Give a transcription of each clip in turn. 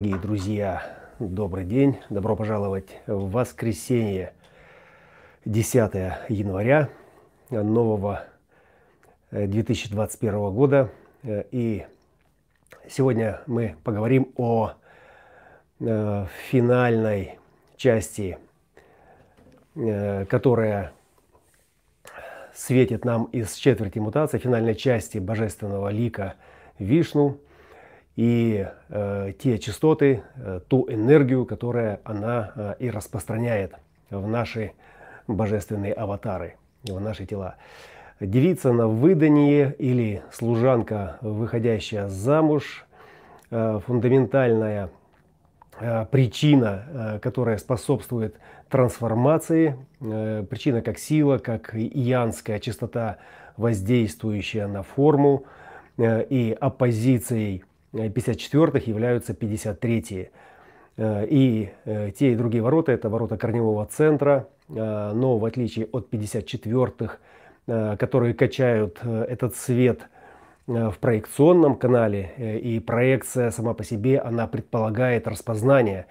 Дорогие друзья, добрый день, добро пожаловать в воскресенье, 10 января нового 2021 э, года. Э, и сегодня мы поговорим о э, финальной части, которая светит нам из четверти мутации, финальной части божественного лика Вишну – и э, те частоты, э, ту энергию, которая она э, и распространяет в наши божественные аватары, в наши тела. Девица на выдании или служанка, выходящая замуж, э, фундаментальная э, причина, э, которая способствует трансформации, э, причина как сила, как янская частота, воздействующая на форму э, и оппозицией 54-х являются 53-е. Э, и э, те и другие ворота – это ворота корневого центра, э, но в отличие от 54-х, которые качают этот свет в проекционном канале, и проекция сама по себе, она предполагает распознание.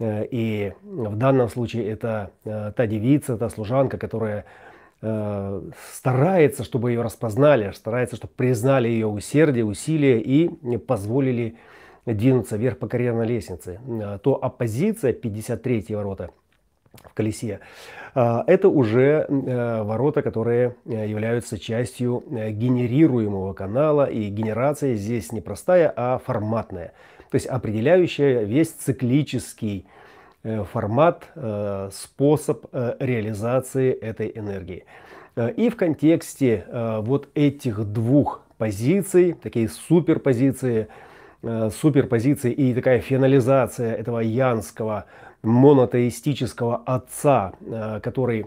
И в данном случае это та девица, та служанка, которая Э, старается, чтобы ее распознали, старается, чтобы признали ее усердие, усилия и позволили двинуться вверх по карьерной лестнице, э, то оппозиция 53 ворота в колесе, э, это уже ворота, которые являются частью генерируемого канала. И генерация здесь не простая, а форматная. То есть определяющая весь циклический формат, э, способ э, реализации этой энергии. И в контексте вот этих двух позиций, такие суперпозиции, суперпозиции и такая финализация этого янского монотеистического отца, который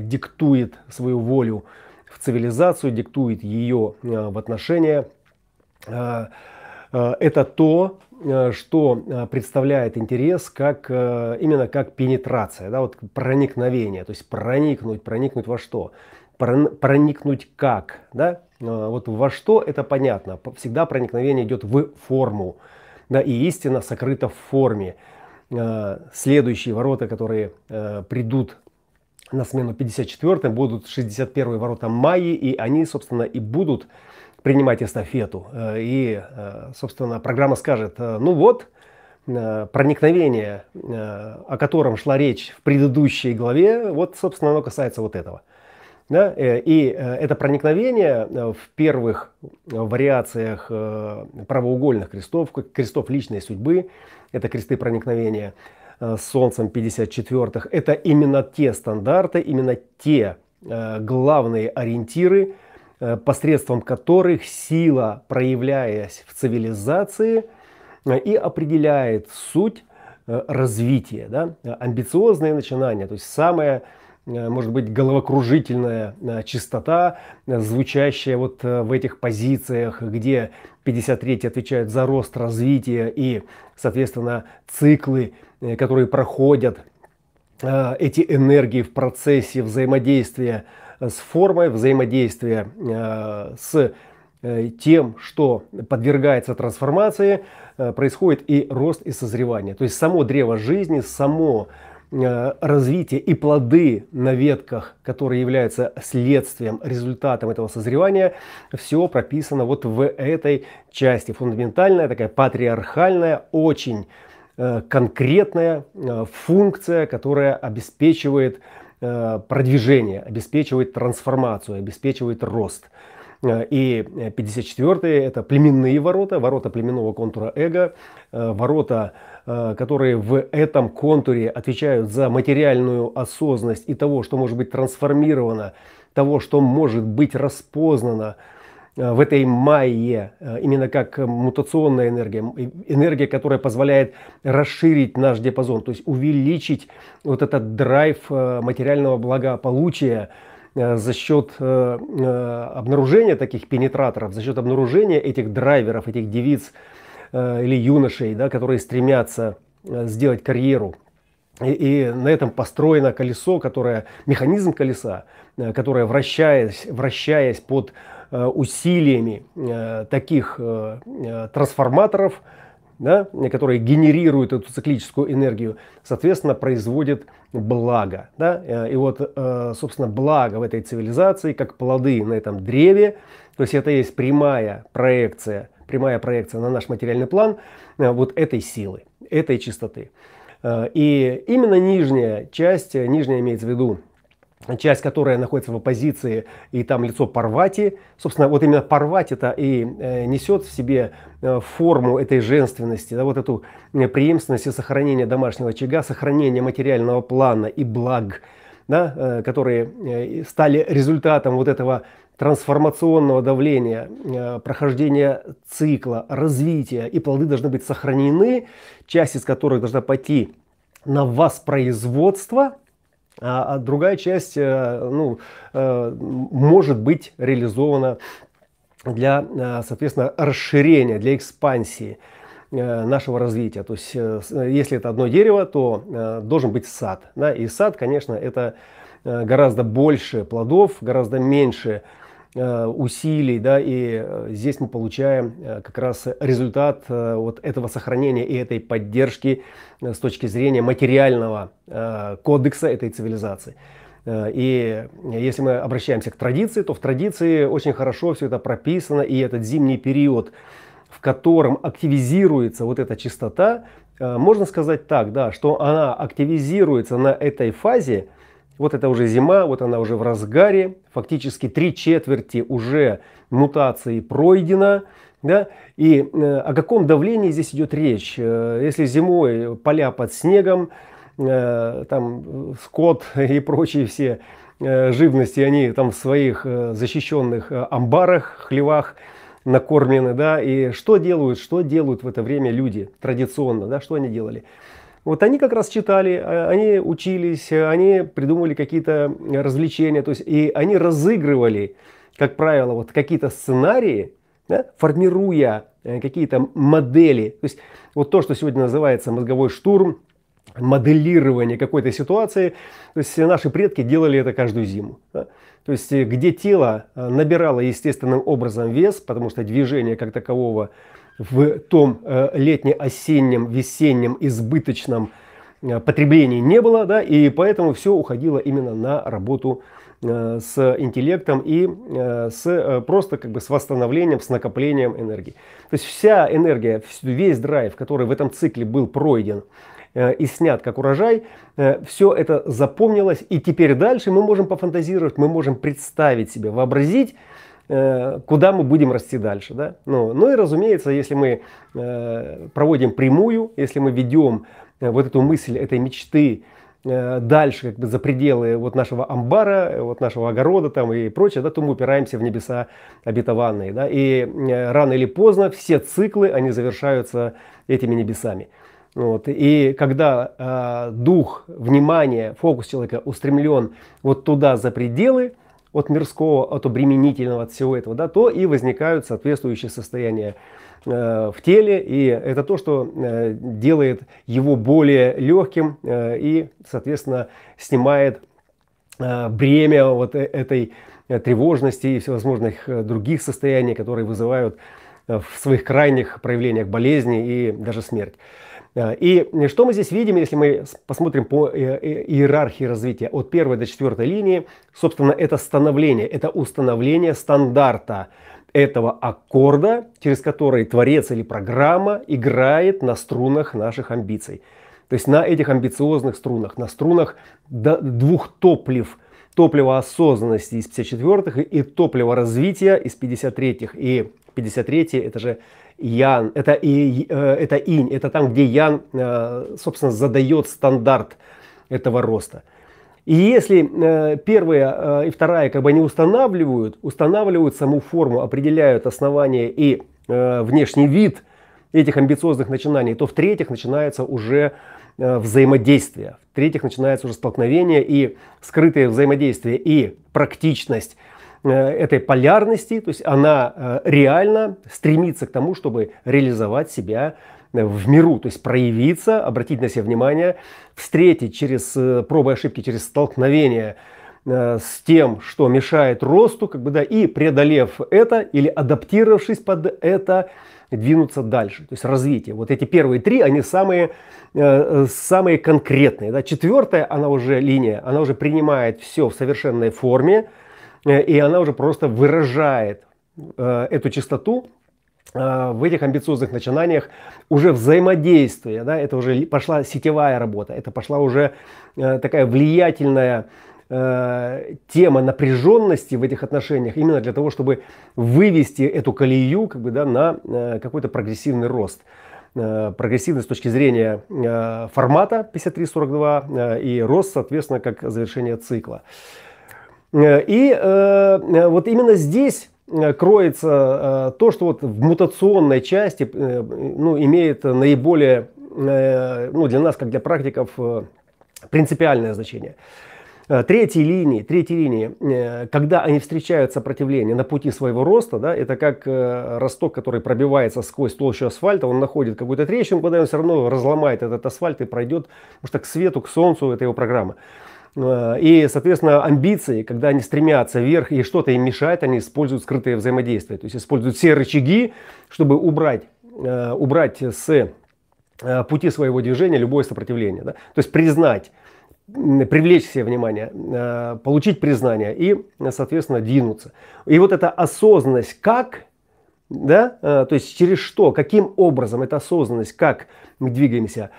диктует свою волю в цивилизацию, диктует ее в отношения, это то, Э, что э, представляет интерес как э, именно как пенетрация, да, вот проникновение, то есть проникнуть, проникнуть во что, проникнуть как, да, вот во что это понятно, всегда проникновение идет в форму, да, и истина сокрыта в форме. Следующие ворота, которые придут на смену 54 будут 61 ворота Майи, и они, собственно, и будут принимать эстафету. Э, и, э, собственно, программа скажет, э, ну вот, проникновение, о котором шла речь в предыдущей главе, вот, собственно, оно касается вот этого. Да? И это проникновение в первых вариациях правоугольных крестов, крестов личной судьбы, это кресты проникновения с Солнцем 54-х, это именно те стандарты, именно те главные ориентиры, посредством которых сила, проявляясь в цивилизации, э, и определяет суть э, развития. Да? Амбициозные начинания, то есть самая, может быть, головокружительная чистота, звучащая вот в этих позициях, где 53 отвечает за рост развития и, соответственно, циклы, которые проходят эти энергии в процессе взаимодействия с формой взаимодействия э, с э, тем, что подвергается трансформации, э, происходит и рост и созревание. То есть само древо жизни, само развитие и плоды на ветках, которые являются следствием, результатом этого созревания, все прописано вот в этой части. Фундаментальная, такая патриархальная, очень конкретная функция, которая обеспечивает продвижение, обеспечивает трансформацию, обеспечивает рост. Э, и 54-е это племенные ворота, ворота племенного контура эго, э, ворота, которые в этом контуре отвечают за материальную осознанность и того, что может быть трансформировано, того, что может быть распознано, Э, в этой майе, э, именно как мутационная энергия, энергия, которая позволяет расширить наш диапазон, то есть увеличить вот этот драйв э, материального благополучия за счет обнаружения таких пенетраторов, за счет обнаружения этих драйверов, этих девиц или юношей, да, которые стремятся сделать карьеру. И, и на этом построено колесо, которое, механизм колеса, которое вращаясь, вращаясь под Э, усилиями э, таких э, трансформаторов да, которые генерируют эту циклическую энергию, соответственно, производит благо. Да? И вот, собственно, благо в этой цивилизации, как плоды на этом древе, то есть это есть прямая проекция, прямая проекция на наш материальный план вот этой силы, этой чистоты. И именно нижняя часть, нижняя имеется в виду часть, которая находится в оппозиции, и там лицо Парвати. Собственно, вот именно Парвати-то и э, несет в себе э, форму этой женственности, да, вот эту э, преемственность и сохранение домашнего очага, сохранение материального плана и благ, да, которые стали результатом вот этого трансформационного давления, прохождения цикла, развития, и плоды должны быть сохранены, часть из которых должна пойти на воспроизводство – а, а другая часть э, ну, э, может быть реализована для, э, соответственно, расширения, для экспансии нашего развития. То есть, если это одно дерево, то должен быть сад. Да? И сад, конечно, это гораздо больше плодов, гораздо меньше усилий, да, и здесь мы получаем как раз результат вот этого сохранения и этой поддержки с точки зрения материального э, кодекса этой цивилизации. Э, и если мы обращаемся к традиции, то в традиции очень хорошо все это прописано, и этот зимний период, в котором активизируется вот эта чистота, э, можно сказать так, да, что она активизируется на этой фазе, вот это уже зима, вот она уже в разгаре, фактически три четверти уже мутации пройдено, да? И э, о каком давлении здесь идет речь? Э, если зимой поля под снегом, э, там скот и прочие все живности, они там в своих защищенных амбарах, хлевах накормлены, да, и что делают, что делают в это время люди традиционно, да, что они делали? Вот они как раз читали, а, они учились, они придумывали какие-то развлечения, то есть и они разыгрывали, как правило, вот какие-то сценарии, да, формируя э, какие-то модели. То есть вот то, что сегодня называется мозговой штурм, моделирование какой-то ситуации. То есть наши предки делали это каждую зиму. Да? То есть э, где тело э, набирало естественным образом вес, потому что движение как такового в том летне-осеннем, весеннем, избыточном потреблении не было, да, и поэтому все уходило именно на работу Э, с интеллектом и э, с э, просто как бы с восстановлением, с накоплением энергии. То есть вся энергия, весь драйв, который в этом цикле был пройден и снят как урожай, все это запомнилось, и теперь дальше мы можем пофантазировать, мы можем представить себе, вообразить, куда мы будем расти дальше. Да? Ну, ну и разумеется, если мы проводим прямую, если мы ведем вот эту мысль этой мечты, Э, дальше как бы за пределы вот нашего амбара, вот нашего огорода там и прочее, да, то мы упираемся в небеса обетованные. Да, и э, рано или поздно все циклы, они завершаются этими небесами. Вот. И когда э, дух, внимание, фокус человека устремлен вот туда за пределы, от мирского, от обременительного, от всего этого, да, то и возникают соответствующие состояния Э, в теле, и это то, что э, делает его более легким э, и, соответственно, снимает бремя вот этой тревожности и всевозможных других состояний, которые вызывают в своих крайних проявлениях болезни и даже смерть. И что мы здесь видим, если мы посмотрим по иерархии развития от первой до четвертой линии, собственно, это становление, это установление стандарта, этого аккорда, через который творец или программа играет на струнах наших амбиций. То есть на этих амбициозных струнах, на струнах двух топлив. Топлива осознанности из 54-х и топлива развития из 53-х. И 53-й это же Ян, это, и, э, это инь, это там, где Ян, э, собственно, задает стандарт этого роста. И если э, первая и вторая как бы не устанавливают, устанавливают саму форму, определяют основание и внешний вид этих амбициозных начинаний, то в-третьих начинается уже взаимодействие, в-третьих начинается уже столкновение и скрытое взаимодействие и практичность этой полярности, то есть она э, реально стремится к тому, чтобы реализовать себя в миру, то есть проявиться, обратить на себя внимание, встретить через э, пробы и ошибки, через столкновение э, с тем, что мешает росту, как бы, да, и преодолев это или адаптировавшись под это, двинуться дальше, то есть развитие. Вот эти первые три, они самые, э, самые конкретные. Да. Четвертая, она уже линия, она уже принимает все в совершенной форме, э, и она уже просто выражает э, эту чистоту в этих амбициозных начинаниях уже взаимодействие, да, это уже пошла сетевая работа, это пошла уже такая влиятельная э, тема напряженности в этих отношениях именно для того, чтобы вывести эту колею как бы, да, на э, какой-то прогрессивный рост. Э, прогрессивный с точки зрения э, формата 5342 э, и рост, соответственно, как завершение цикла. Э, и э, вот именно здесь э, кроется то, что вот в мутационной части ну, имеет наиболее, ну, для нас, как для практиков, принципиальное значение. Э, третьей линии, третьей линии, э, когда они встречают сопротивление на пути своего роста, да, это как э, росток, который пробивается сквозь толщу асфальта, он находит какую-то трещину, куда он все равно разломает этот асфальт и пройдет, потому что к свету, к солнцу, это его программа. И, соответственно, амбиции, когда они стремятся вверх и что-то им мешает, они используют скрытые взаимодействия. То есть используют все рычаги, чтобы убрать, убрать с пути своего движения любое сопротивление. Да? То есть признать привлечь себе внимание, э, получить признание и, соответственно, двинуться. И вот эта осознанность, как, да, э, то есть через что, каким образом эта осознанность, как мы двигаемся,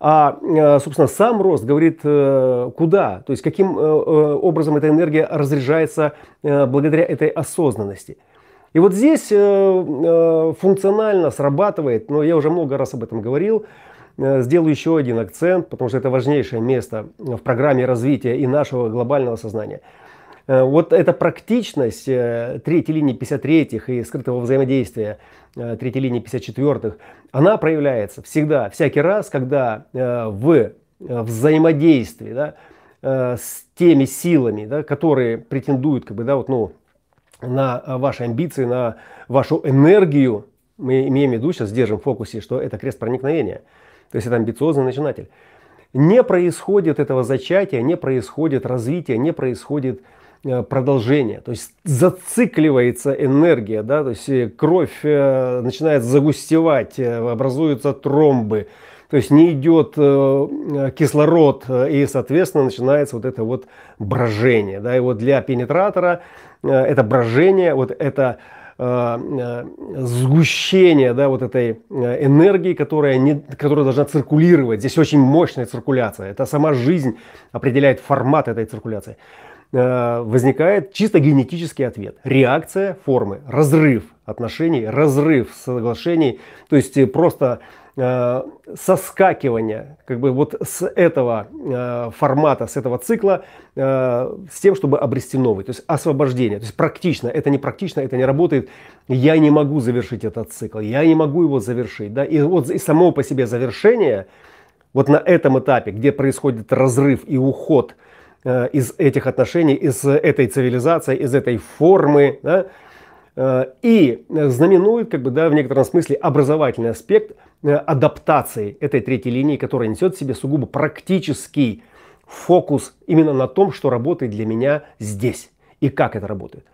а, э, собственно, сам рост говорит, куда, то есть каким образом эта энергия разряжается благодаря этой осознанности. И вот здесь функционально срабатывает, но я уже много раз об этом говорил, Э, сделаю еще один акцент, потому что это важнейшее место в программе развития и нашего глобального сознания. Э, вот эта практичность э, третьей линии 53-х и скрытого взаимодействия третьей линии 54-х, она проявляется всегда, всякий раз, когда в взаимодействии да, с теми силами, да, которые претендуют как бы, да, вот, ну, на ваши амбиции, на вашу энергию, мы имеем в виду, сейчас держим в фокусе, что это крест проникновения – то есть это амбициозный начинатель. Не происходит этого зачатия, не происходит развития, не происходит э, продолжение. То есть зацикливается энергия, да, то есть э, кровь э, начинает загустевать, образуются тромбы, то есть не идет кислород и, соответственно, начинается вот это вот брожение. Да, и вот для пенетратора это брожение, вот это Э, э, сгущение да, вот этой э, энергии, которая, не, которая должна циркулировать. Здесь очень мощная циркуляция. Это сама жизнь определяет формат этой циркуляции. Возникает чисто генетический ответ. Реакция формы, разрыв отношений, разрыв соглашений. То есть просто Э, соскакивания как бы вот с этого э, формата, с этого цикла, э, с тем, чтобы обрести новый. То есть освобождение. То есть практично. Это не практично, это не работает. Я не могу завершить этот цикл. Я не могу его завершить. Да? И вот и само по себе завершение, вот на этом этапе, где происходит разрыв и уход из этих отношений, из этой цивилизации, из этой формы, да, и знаменует, как бы, да, в некотором смысле образовательный аспект Э, адаптации этой третьей линии, которая несет в себе сугубо практический фокус именно на том, что работает для меня здесь и как это работает.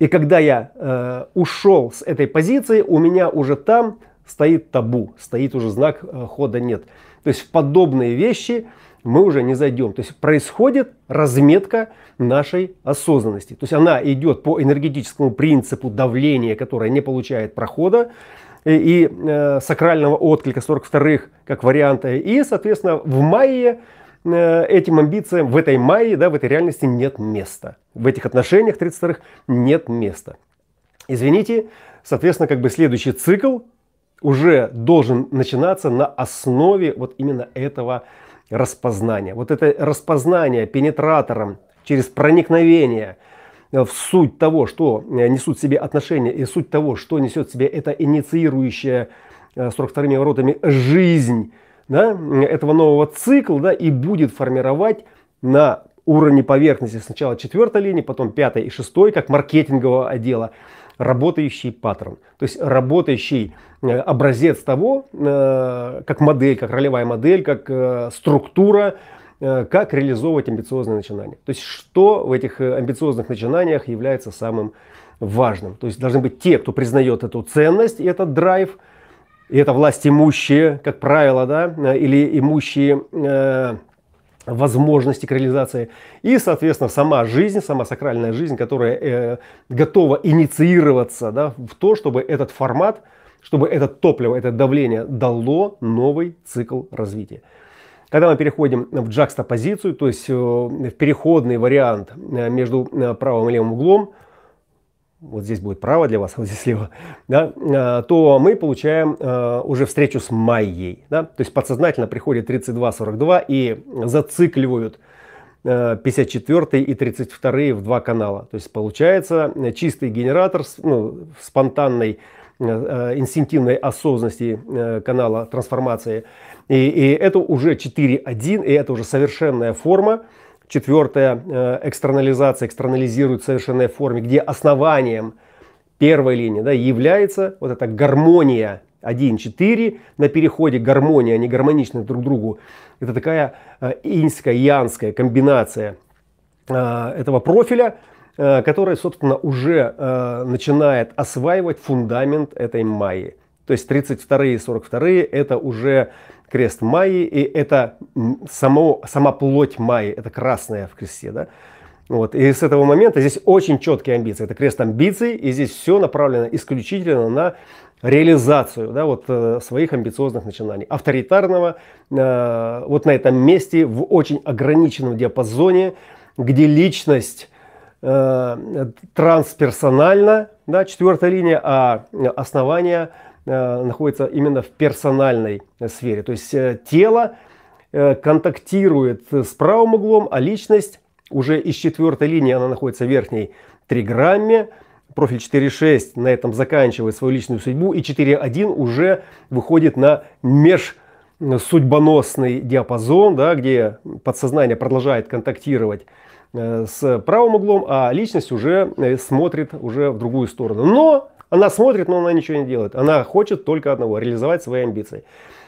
И когда я э, ушел с этой позиции, у меня уже там стоит табу, стоит уже знак э, хода нет. То есть подобные вещи мы уже не зайдем. То есть происходит разметка нашей осознанности. То есть она идет по энергетическому принципу давления, которое не получает прохода и э, сакрального отклика 42-х как варианта. И, соответственно, в мае э, этим амбициям, в этой майе, да, в этой реальности нет места. В этих отношениях 32-х нет места. Извините, соответственно, как бы следующий цикл уже должен начинаться на основе вот именно этого распознания. Вот это распознание пенетратором через проникновение – в суть того, что э, несут в себе отношения и суть того, что несет в себе это инициирующая 42-ми э, воротами жизнь да, этого нового цикла да, и будет формировать на уровне поверхности сначала четвертой линии, потом пятой и шестой, как маркетингового отдела, работающий паттерн. То есть работающий э, образец того, как модель, как ролевая модель, как структура, Э, как реализовывать амбициозные начинания. То есть что в этих э, амбициозных начинаниях является самым важным. То есть должны быть те, кто признает эту ценность и этот драйв, и это власть имущие, как правило, да, или имущие э, возможности к реализации. И, соответственно, сама жизнь, сама сакральная жизнь, которая э, готова инициироваться да, в то, чтобы этот формат, чтобы это топливо, это давление дало новый цикл развития. Когда мы переходим в джакстопозицию, то есть э, в переходный вариант э, между э, правым и левым углом, вот здесь будет право для вас, а вот здесь слева, да, а, то мы получаем а, уже встречу с Майей. Да? То есть подсознательно приходит 32-42 и зацикливают 54 и 32 в два канала. То есть получается чистый генератор ну, спонтанной инстинктивной осознанности канала трансформации. И, и это уже 4.1, и это уже совершенная форма, Четвертое, э, экстернализация, экстернализирует в совершенной форме, где основанием первой линии да, является вот эта гармония 1-4 на переходе гармония, они гармоничны друг другу. Это такая э, иньская, янская комбинация э, этого профиля, который, собственно, уже начинает осваивать фундамент этой майи. То есть 32 и 42 это уже крест Майи, и это само, сама плоть Майи, это красная в кресте, да. Вот. И с этого момента здесь очень четкие амбиции. Это крест амбиций, и здесь все направлено исключительно на реализацию да, вот, э, своих амбициозных начинаний. Авторитарного э, вот на этом месте, в очень ограниченном диапазоне, где личность э, трансперсональна, да, четвертая линия, а основание – Э, находится именно в персональной сфере. То есть э, тело э, контактирует с правым углом, а личность уже из четвертой линии, она находится в верхней триграмме. Профиль 4.6 на этом заканчивает свою личную судьбу. И 4.1 уже выходит на меж судьбоносный диапазон, да, где подсознание продолжает контактировать с правым углом, а личность уже смотрит уже в другую сторону. Но она смотрит, но она ничего не делает. Она хочет только одного – реализовать свои амбиции.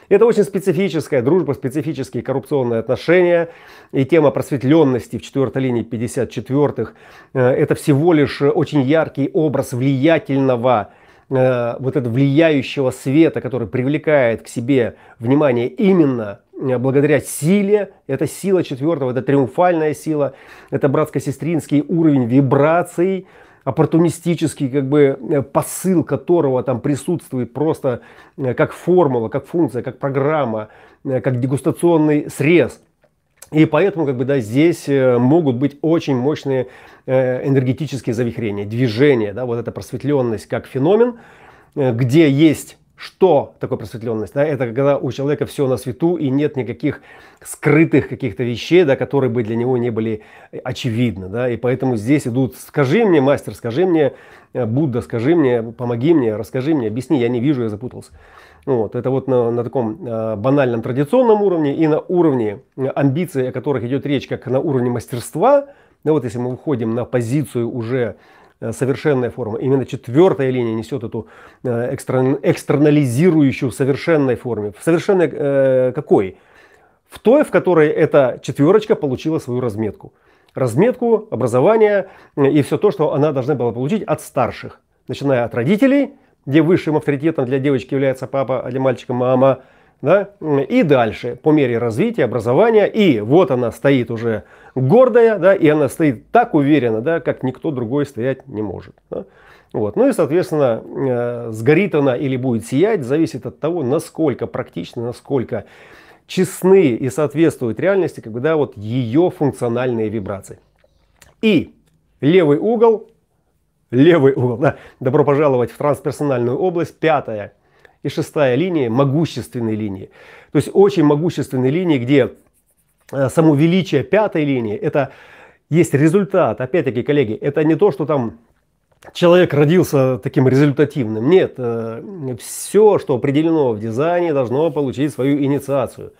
Это очень специфическая дружба, специфические коррупционные отношения. И тема просветленности в четвертой линии 54-х э, – это всего лишь очень яркий образ влиятельного, э, вот этого влияющего света, который привлекает к себе внимание именно э, благодаря силе. Это сила четвертого, это триумфальная сила, это братско-сестринский уровень вибраций – оппортунистический как бы э, посыл которого там присутствует просто э, как формула, как функция, как программа, э, как дегустационный срез. И поэтому как бы, да, здесь могут быть очень мощные энергетические завихрения, движения, да, вот эта просветленность как феномен, где есть что такое просветленность? Да? Это когда у человека все на свету и нет никаких скрытых каких-то вещей, да, которые бы для него не были очевидны. Да? И поэтому здесь идут, скажи мне, мастер, скажи мне, э, Будда, скажи мне, помоги мне, расскажи мне, объясни, я не вижу, я запутался. Вот, это вот на, на таком э, банальном традиционном уровне и на уровне э, амбиций, о которых идет речь, как на уровне мастерства. Да, вот если мы выходим на позицию уже Э, совершенная форма. Именно четвертая линия несет эту э, экстернализирующую в совершенной форме. В совершенной э, какой? В той, в которой эта четверочка получила свою разметку. Разметку, образование и все то, что она должна была получить от старших. Начиная от родителей, где высшим авторитетом для девочки является папа, а для мальчика мама – да? И дальше, по мере развития, образования, и вот она стоит уже гордая, да, и она стоит так уверенно, да, как никто другой стоять не может. Да? Вот. Ну и, соответственно, э, сгорит она или будет сиять, зависит от того, насколько практично, насколько честны и соответствуют реальности, как бы, да, вот ее функциональные вибрации. И левый угол, левый угол, да, добро пожаловать в трансперсональную область, пятая и шестая линия могущественной линии. То есть очень могущественной линии, где э, само величие пятой линии, это есть результат. Опять-таки, коллеги, это не то, что там человек родился таким результативным. Нет, э, все, что определено в дизайне, должно получить свою инициацию.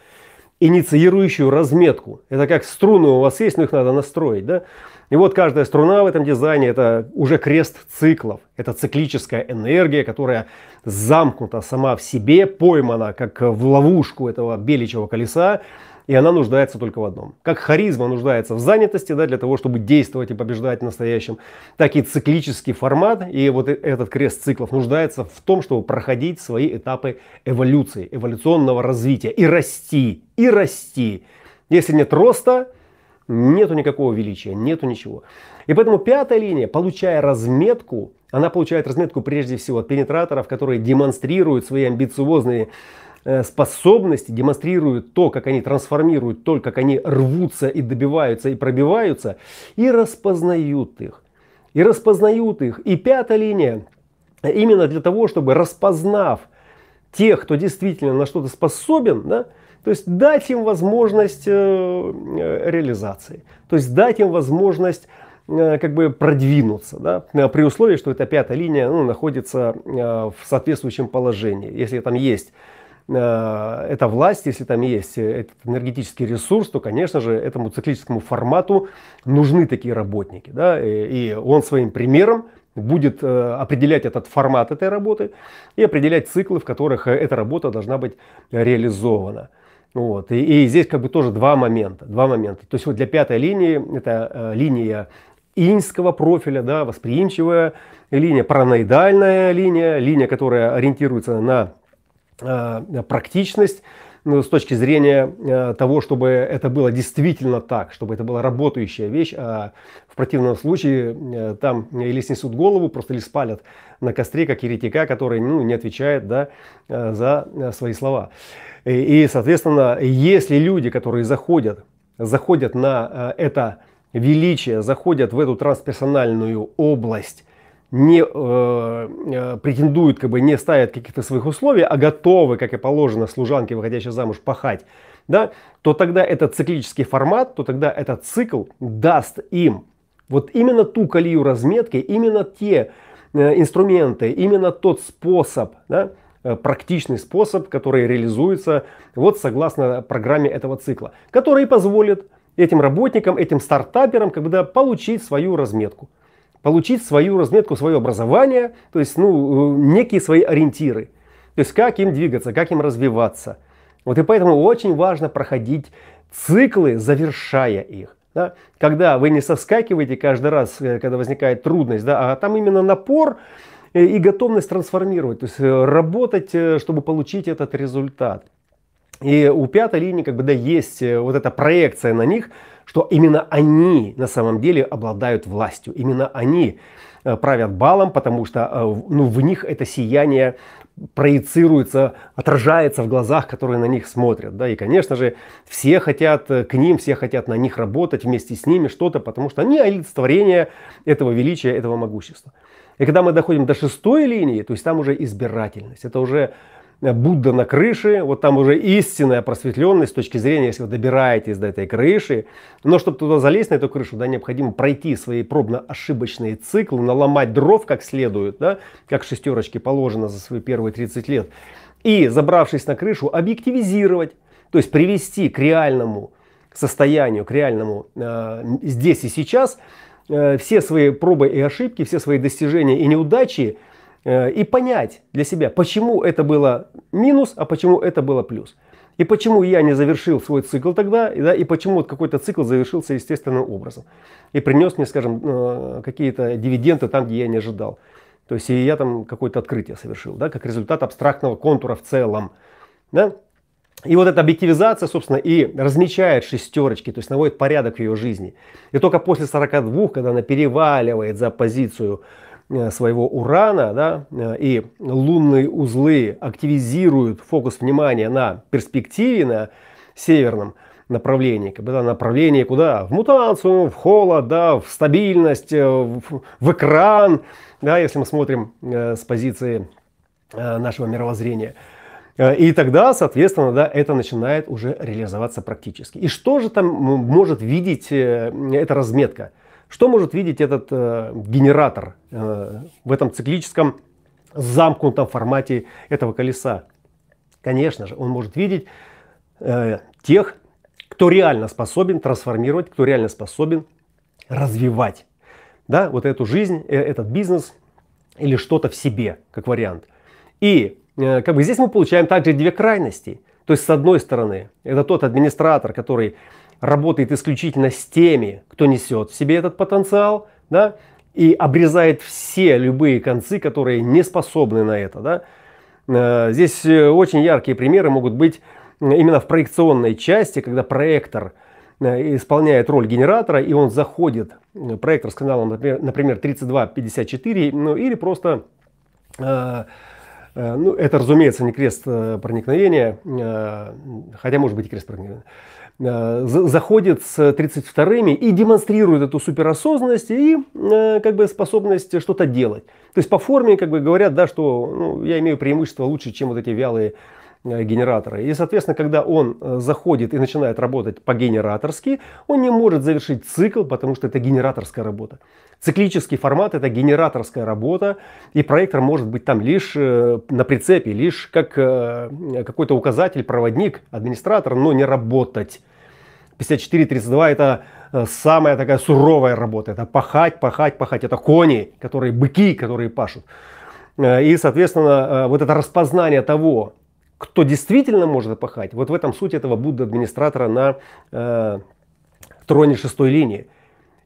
Инициирующую разметку. Это как струны у вас есть, но их надо настроить. Да? И вот каждая струна в этом дизайне это уже крест циклов. Это циклическая энергия, которая замкнута сама в себе, поймана как в ловушку этого беличьего колеса. И она нуждается только в одном. Как харизма нуждается в занятости, да, для того, чтобы действовать и побеждать в настоящем, так и циклический формат и вот э, этот крест циклов нуждается в том, чтобы проходить свои этапы эволюции, эволюционного развития и расти, и расти. Если нет роста, нету никакого величия, нету ничего. И поэтому пятая линия, получая разметку, она получает разметку прежде всего от пенетраторов, которые демонстрируют свои амбициозные способности, демонстрируют то, как они трансформируют, то, как они рвутся и добиваются и пробиваются, и распознают их. И распознают их. И пятая линия, именно для того, чтобы распознав тех, кто действительно на что-то способен, да, то есть дать им возможность э, э, реализации, то есть дать им возможность э, как бы продвинуться, да, при условии, что эта пятая линия ну, находится в соответствующем положении. Если там есть эта власть, если там есть этот энергетический ресурс, то, конечно же, этому циклическому формату нужны такие работники. Да? И он своим примером будет определять этот формат этой работы и определять циклы, в которых эта работа должна быть реализована. Вот. И, и здесь как бы тоже два момента. Два момента. То есть вот для пятой линии это э, линия иньского профиля, да, восприимчивая линия, параноидальная линия, линия, которая ориентируется на э, практичность, ну, с точки зрения э, того, чтобы это было действительно так, чтобы это была работающая вещь, а в противном случае э, там или снесут голову, просто или спалят на костре, как еретика, который ну, не отвечает да, э, за э, свои слова. И, соответственно, если люди, которые заходят, заходят на э, это величие, заходят в эту трансперсональную область, не э, э, претендуют, как бы не ставят каких-то своих условий, а готовы, как и положено, служанке, выходящей замуж, пахать, да, то тогда этот циклический формат, то тогда этот цикл даст им вот именно ту колею разметки, именно те э, инструменты, именно тот способ, да, Э, практичный способ, который реализуется вот согласно программе этого цикла, который позволит этим работникам, этим стартаперам когда получить свою разметку. Получить свою разметку, свое образование, то есть ну, э, некие свои ориентиры. То есть как им двигаться, как им развиваться. Вот и поэтому очень важно проходить циклы, завершая их. Да? Когда вы не соскакиваете каждый раз, э, когда возникает трудность, да, а там именно напор, Э, и готовность трансформировать, то есть работать, чтобы получить этот результат. И у пятой линии как бы да есть вот эта проекция на них, что именно они на самом деле обладают властью, именно они правят балом, потому что ну, в них это сияние проецируется, отражается в глазах, которые на них смотрят. Да? И, конечно же, все хотят к ним, все хотят на них работать, вместе с ними что-то, потому что они олицетворение этого величия, этого могущества. И когда мы доходим до шестой линии, то есть там уже избирательность, это уже э, Будда на крыше, вот там уже истинная просветленность с точки зрения, если вы добираетесь до этой крыши. Но чтобы туда залезть на эту крышу, да, необходимо пройти свои пробно-ошибочные циклы, наломать дров как следует, да, как шестерочки положено за свои первые 30 лет. И, забравшись на крышу, объективизировать, то есть привести к реальному состоянию, к реальному э, здесь и сейчас – Э, все свои пробы и ошибки, все свои достижения и неудачи э, и понять для себя, почему это было минус, а почему это было плюс. И почему я не завершил свой цикл тогда, да, и почему вот какой-то цикл завершился естественным образом. И принес мне, скажем, э, какие-то дивиденды там, где я не ожидал. То есть и я там какое-то открытие совершил, да, как результат абстрактного контура в целом. Да? И вот эта объективизация, собственно, и размечает шестерочки, то есть наводит порядок в ее жизни. И только после 42, когда она переваливает за позицию э, своего урана, да, э, и лунные узлы активизируют фокус внимания на перспективе, на северном направлении, когда направление куда? В мутацию, в холод, да, в стабильность, э, в, в экран, да, если мы смотрим с позиции нашего мировоззрения – Э, и тогда, соответственно, да, это начинает уже реализоваться практически. И что же там может видеть э, эта разметка? Что может видеть этот э, генератор э, в этом циклическом замкнутом формате этого колеса? Конечно же, он может видеть э, тех, кто реально способен трансформировать, кто реально способен развивать да, вот эту жизнь, э, этот бизнес или что-то в себе, как вариант. И Э, как бы здесь мы получаем также две крайности. То есть, с одной стороны, это тот администратор, который работает исключительно с теми, кто несет в себе этот потенциал, да, и обрезает все любые концы, которые не способны на это. Да. Э, здесь э, очень яркие примеры могут быть именно в проекционной части, когда проектор э, исполняет роль генератора, и он заходит, проектор с каналом, например, 3254, ну или просто ну, это, разумеется, не крест проникновения, хотя может быть и крест проникновения. Э, заходит с 32 и демонстрирует эту суперосознанность и э, как бы способность что-то делать. То есть по форме как бы говорят, да, что ну, я имею преимущество лучше, чем вот эти вялые э, генераторы. И, соответственно, когда он заходит и начинает работать по-генераторски, он не может завершить цикл, потому что это генераторская работа. Циклический формат это генераторская работа, и проектор может быть там лишь на прицепе, лишь как какой-то указатель, проводник, администратор, но не работать. 5432 это э, самая такая суровая работа. Это пахать, пахать, пахать. Это кони, которые быки, которые пашут. И, соответственно, вот это распознание того, кто действительно может пахать, вот в этом суть этого Будда администратора на э, троне шестой линии.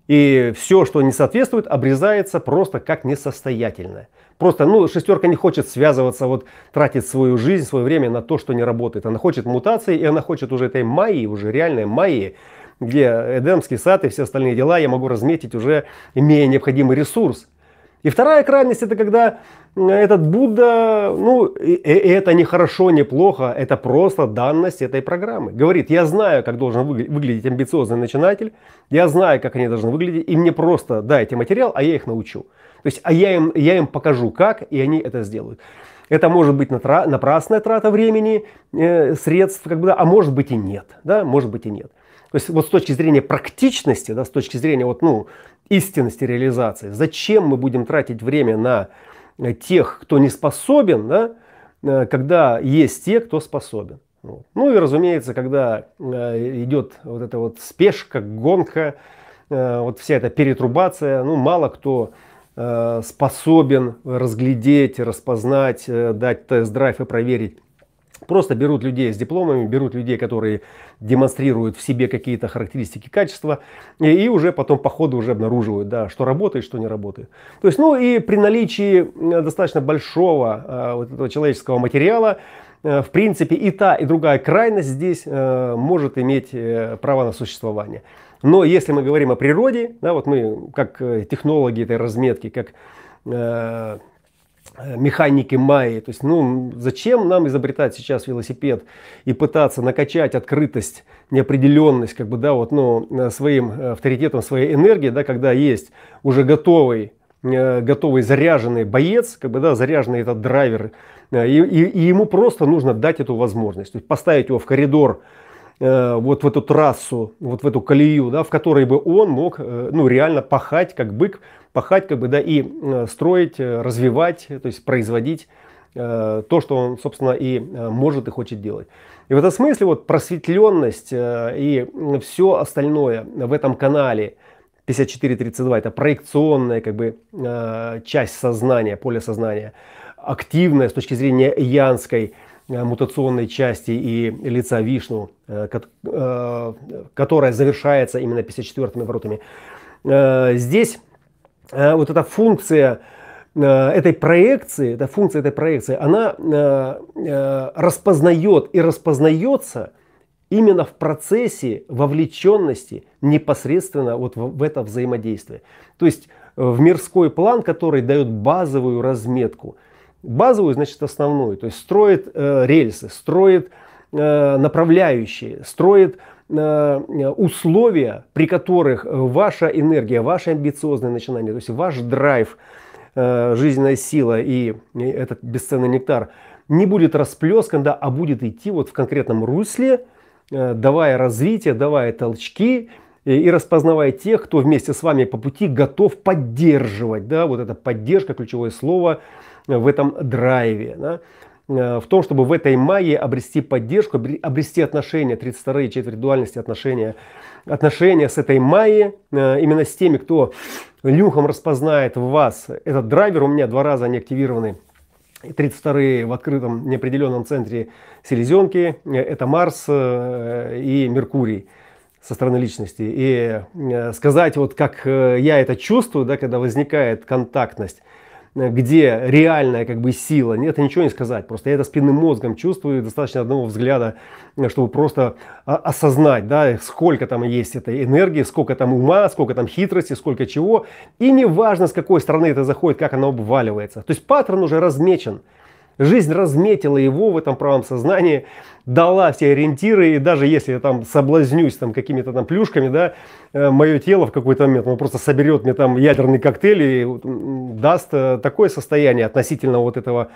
И все, что не соответствует, обрезается просто как несостоятельное. Просто, ну, шестерка не хочет связываться, вот тратить свою жизнь, свое время на то, что не работает. Она хочет мутации, и она хочет уже этой майи, уже реальной майи, где Эдемский сад и все остальные дела я могу разметить уже, имея необходимый ресурс. И вторая крайность это когда этот Будда, ну, и, и это не хорошо, не плохо, это просто данность этой программы. Говорит, я знаю, как должен выглядеть амбициозный начинатель, я знаю, как они должны выглядеть, и мне просто дайте материал, а я их научу. То есть, а я им, я им покажу, как, и они это сделают. Это может быть напрасная трата времени, э, средств, как бы, да, а может быть и нет. Да, может быть и нет. То есть вот с точки зрения практичности, да, с точки зрения вот, ну, истинности реализации, зачем мы будем тратить время на э, тех, кто не способен, да, э, когда есть те, кто способен. Ну и разумеется, когда э, идет вот эта вот спешка, гонка, вот вся эта перетрубация, ну мало кто способен разглядеть, распознать, дать тест-драйв и проверить Просто берут людей с дипломами, берут людей, которые демонстрируют в себе какие-то характеристики качества, и, и уже потом по ходу уже обнаруживают, да, что работает, что не работает. То есть, ну и при наличии достаточно большого э, вот этого человеческого материала, э, в принципе, и та, и другая крайность здесь э, может иметь э, право на существование. Но если мы говорим о природе, да, вот мы как э, технологи этой разметки, как э, Э, механики Майи. То есть, ну, зачем нам изобретать сейчас велосипед и пытаться накачать открытость, неопределенность, как бы, да, вот, ну, э, своим авторитетом, своей энергией, да, когда есть уже готовый, готовый заряженный боец, как бы, да, заряженный этот драйвер, и, и, и ему просто нужно дать эту возможность, то есть поставить его в коридор, вот в эту трассу, вот в эту колею, да, в которой бы он мог, ну, реально пахать, как бык, пахать, как бы, да, и э, строить, э, развивать, то есть производить э, то, что он, собственно, и может и хочет делать. И в этом смысле вот просветленность и все остальное в этом канале 5432 это проекционная как бы часть сознания, поле сознания, активная с точки зрения янской мутационной части и лица Вишну, которая завершается именно 54-ми воротами. Здесь Э, вот эта функция э, этой проекции, эта функция этой проекции, она э, распознает и распознается именно в процессе вовлеченности непосредственно вот в это взаимодействие. То есть в мирской план, который дает базовую разметку. Базовую, значит, основную. То есть строит рельсы, строит направляющие, строит Э, условия, при которых ваша энергия, ваше амбициозное начинание, то есть ваш драйв, э, жизненная сила и этот бесценный нектар не будет расплескан, да, а будет идти вот в конкретном русле, э, давая развитие, давая толчки и распознавая тех, кто вместе с вами по пути готов поддерживать, да, вот эта поддержка, ключевое слово в этом драйве. Да. Э, в том, чтобы в этой майе обрести поддержку, обрести отношения, 32 четверть дуальности отношения, отношения с этой майей, э, именно с теми, кто нюхом распознает в вас этот драйвер, у меня два раза они активированы 32 в открытом неопределенном центре селезенки. Это Марс и Меркурий со стороны личности. И сказать, вот как я это чувствую, да, когда возникает контактность, где реальная как бы сила, нет, ничего не сказать. Просто я это спинным мозгом чувствую, достаточно одного взгляда, чтобы просто осознать, да, сколько там есть этой энергии, сколько там ума, сколько там хитрости, сколько чего. И не важно, с какой стороны это заходит, как оно обваливается. То есть паттерн уже размечен. Жизнь разметила его в этом правом сознании, дала все ориентиры, и даже если я там соблазнюсь там какими-то там плюшками, да, э, мое тело в какой-то момент, оно просто соберет мне там ядерный коктейль и даст э, такое состояние относительно вот этого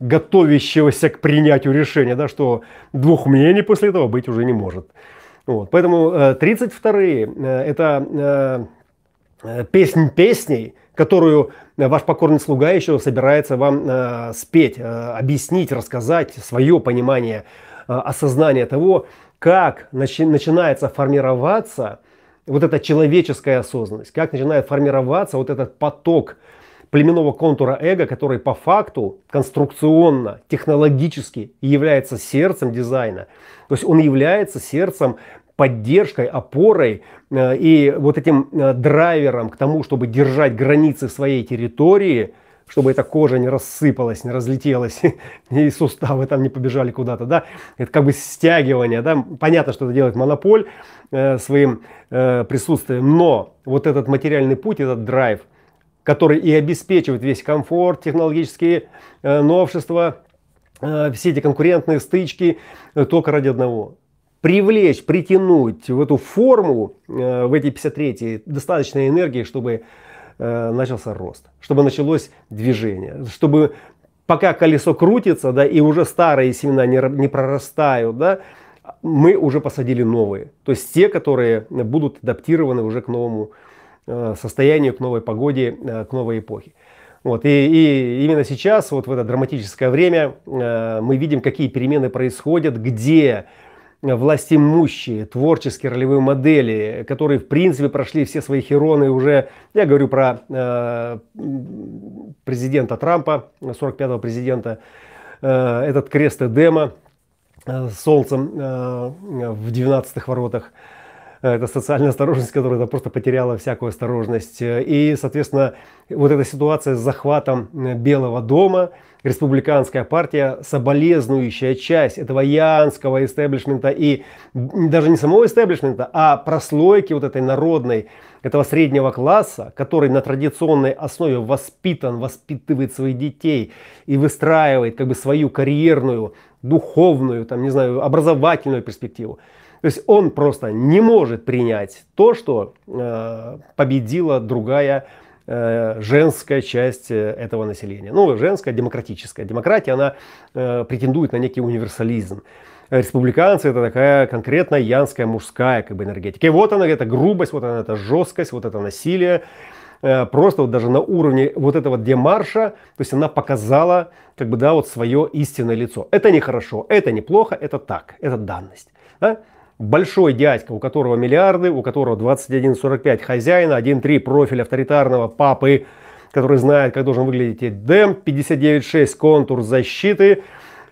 готовящегося к принятию решения, да, что двух мнений после этого быть уже не может. Вот. Поэтому 32-е э, это песнь песней, которую ваш покорный слуга еще собирается вам э, спеть, э, объяснить, рассказать свое понимание, э, осознание того, как начи начинается формироваться вот эта человеческая осознанность, как начинает формироваться вот этот поток племенного контура эго, который по факту конструкционно, технологически является сердцем дизайна. То есть он является сердцем поддержкой, опорой э, и вот этим э, драйвером к тому, чтобы держать границы своей территории, чтобы эта кожа не рассыпалась, не разлетелась, и суставы там не побежали куда-то, да, это как бы стягивание, да, понятно, что это делает монополь э, своим э, присутствием, но вот этот материальный путь, этот драйв, который и обеспечивает весь комфорт, технологические э, новшества, э, все эти конкурентные стычки, э, только ради одного, привлечь, притянуть в эту форму, э, в эти 53 достаточно энергии, чтобы э, начался рост, чтобы началось движение, чтобы пока колесо крутится, да, и уже старые семена не, не прорастают, да, мы уже посадили новые. То есть те, которые будут адаптированы уже к новому э, состоянию, к новой погоде, к новой эпохе. Вот, и, и именно сейчас, вот в это драматическое время, мы видим, какие перемены происходят, где властимущие, творческие ролевые модели, которые в принципе прошли все свои хероны уже, я говорю про э, президента Трампа, 45-го президента, э, этот крест Эдема э, с солнцем э, в 12-х воротах, это социальная осторожность, которая просто потеряла всякую осторожность. И, соответственно, вот эта ситуация с захватом Белого дома – республиканская партия, соболезнующая часть этого янского истеблишмента и даже не самого истеблишмента, а прослойки вот этой народной, этого среднего класса, который на традиционной основе воспитан, воспитывает своих детей и выстраивает как бы свою карьерную, духовную, там, не знаю, образовательную перспективу. То есть он просто не может принять то, что э, победила другая женская часть э, этого населения. Ну, женская, демократическая. Демократия, она э, претендует на некий универсализм. Республиканцы это такая конкретная янская мужская как бы энергетика. И вот она, эта грубость, вот она, эта жесткость, вот это насилие. Э, просто вот даже на уровне вот этого демарша, то есть она показала как бы да вот свое истинное лицо. Это не хорошо, это неплохо, это так, это данность. Да? Большой дядька, у которого миллиарды, у которого 21.45 хозяина, 1.3 профиль авторитарного папы, который знает, как должен выглядеть Эдем, 59.6 контур защиты,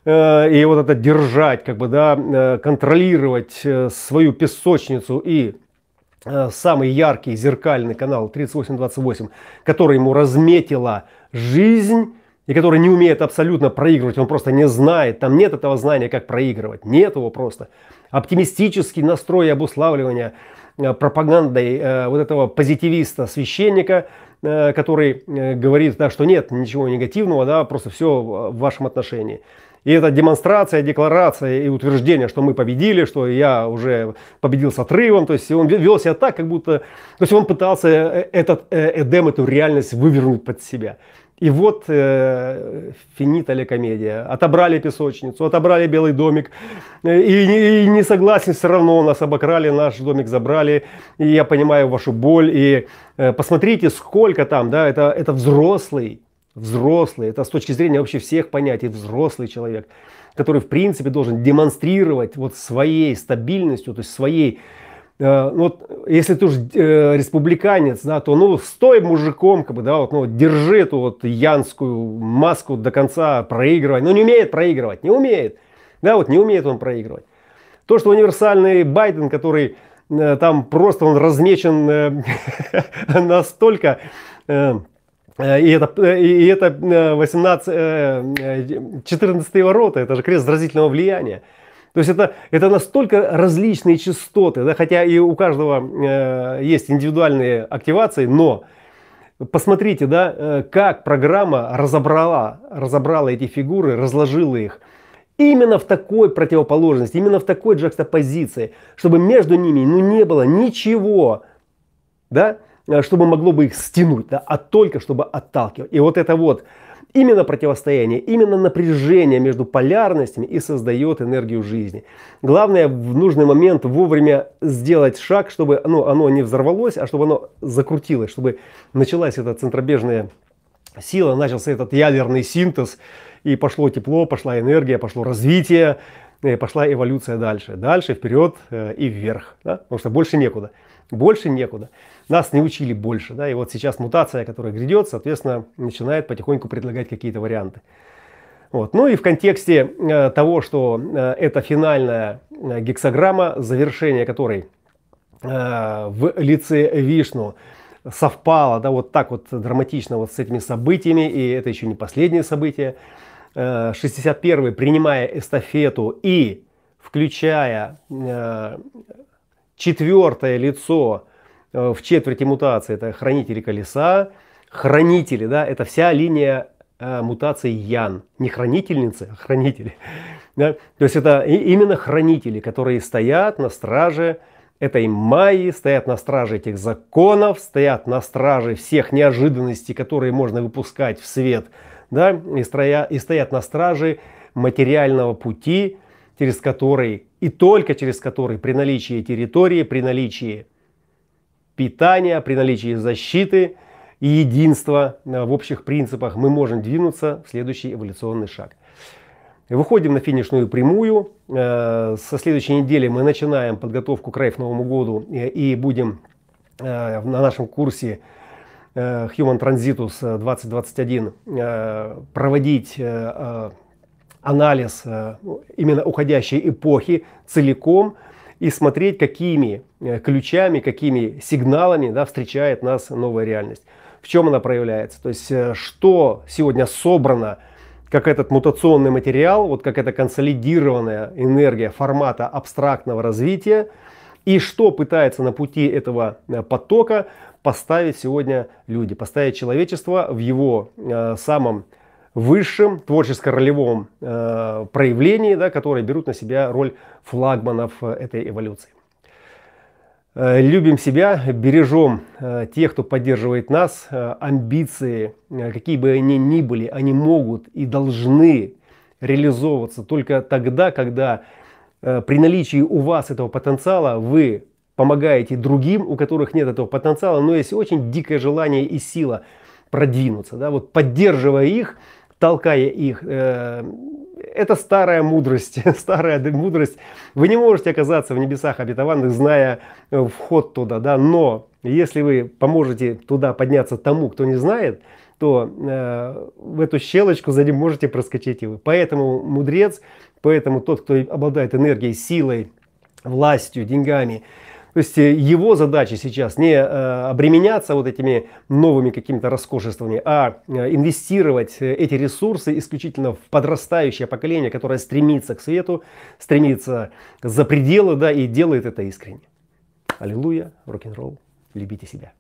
э, и вот это держать, как бы, да, э, контролировать э, свою песочницу и самый яркий зеркальный канал 3828, который ему разметила жизнь, и который не умеет абсолютно проигрывать, он просто не знает, там нет этого знания, как проигрывать, нет его просто оптимистический настрой обуславливания э, пропагандой э, вот этого позитивиста, священника, э, который говорит, да, что нет ничего негативного, да, просто все в вашем отношении. И это демонстрация, декларация и утверждение, что мы победили, что я уже победил с отрывом. То есть он вел себя так, как будто... То есть он пытался этот Эдем, эту реальность вывернуть под себя. И вот э, финита ли комедия. Отобрали песочницу, отобрали белый домик. Э, и, и не согласен, все равно нас обокрали, наш домик забрали. И я понимаю вашу боль. И э, посмотрите, сколько там, да, это, это взрослый, взрослый, это с точки зрения вообще всех понятий, взрослый человек, который в принципе должен демонстрировать вот своей стабильностью, то есть своей Э, ну вот, если ты уж э, республиканец, да, то ну стой мужиком, как бы, да, вот, ну, держи эту вот янскую маску до конца, проигрывай. Ну не умеет проигрывать, не умеет. Да, вот не умеет он проигрывать. То, что универсальный Байден, который э, там просто он размечен э, настолько, э, э и это, и это 18, 14 ворота, это же крест заразительного влияния. То есть это, это настолько различные частоты, да, хотя и у каждого э, есть индивидуальные активации, но посмотрите, да, э, как программа разобрала, разобрала эти фигуры, разложила их именно в такой противоположности, именно в такой джекстопозиции, чтобы между ними ну, не было ничего, да, э, чтобы могло бы их стянуть, да, а только чтобы отталкивать. И вот это вот Именно противостояние, именно напряжение между полярностями и создает энергию жизни. Главное в нужный момент вовремя сделать шаг, чтобы ну, оно не взорвалось, а чтобы оно закрутилось, чтобы началась эта центробежная сила, начался этот ядерный синтез, и пошло тепло, пошла энергия, пошло развитие, и пошла эволюция дальше. Дальше, вперед э, и вверх. Да? Потому что больше некуда. Больше некуда нас не учили больше. Да? И вот сейчас мутация, которая грядет, соответственно, начинает потихоньку предлагать какие-то варианты. Вот. Ну и в контексте э, того, что э, это финальная э, гексограмма, завершение которой э, в лице Вишну совпало да, вот так вот драматично вот с этими событиями, и это еще не последнее событие. Э, 61-й, принимая эстафету и включая э, четвертое лицо в четверти мутации это хранители колеса, хранители, да, это вся линия э, мутации Ян, не хранительницы, а хранители. Да? То есть это именно хранители, которые стоят на страже этой майи, стоят на страже этих законов, стоят на страже всех неожиданностей, которые можно выпускать в свет, да, и, строя, и стоят на страже материального пути, через который и только через который при наличии территории, при наличии питания, при наличии защиты и единства э, в общих принципах мы можем двинуться в следующий эволюционный шаг. Выходим на финишную прямую. Э, со следующей недели мы начинаем подготовку к рейф Новому году и будем э, на нашем курсе Human Transitus 2021 проводить анализ именно уходящей эпохи целиком и смотреть, какими э, ключами, какими сигналами да, встречает нас новая реальность. В чем она проявляется? То есть, э, что сегодня собрано, как этот мутационный материал, вот как эта консолидированная энергия формата абстрактного развития, и что пытается на пути этого э, потока поставить сегодня люди, поставить человечество в его э, самом высшем творческо-ролевом э, проявлении, да, которые берут на себя роль флагманов э, этой эволюции. Э, любим себя, бережем э, тех, кто поддерживает нас. Э, амбиции, э, какие бы они ни были, они могут и должны реализовываться только тогда, когда э, при наличии у вас этого потенциала вы помогаете другим, у которых нет этого потенциала, но есть очень дикое желание и сила продвинуться. Да? Вот поддерживая их, толкая их. Э, это старая мудрость, старая мудрость. Вы не можете оказаться в небесах обетованных, зная э, вход туда, да, но если вы поможете туда подняться тому, кто не знает, то э, в эту щелочку за ним можете проскочить и вы. Поэтому мудрец, поэтому тот, кто обладает энергией, силой, властью, деньгами, то есть э, его задача сейчас не э, обременяться вот этими новыми какими-то роскошествами, а э, инвестировать эти ресурсы исключительно в подрастающее поколение, которое стремится к свету, стремится за пределы, да, и делает это искренне. Аллилуйя, рок-н-ролл, любите себя.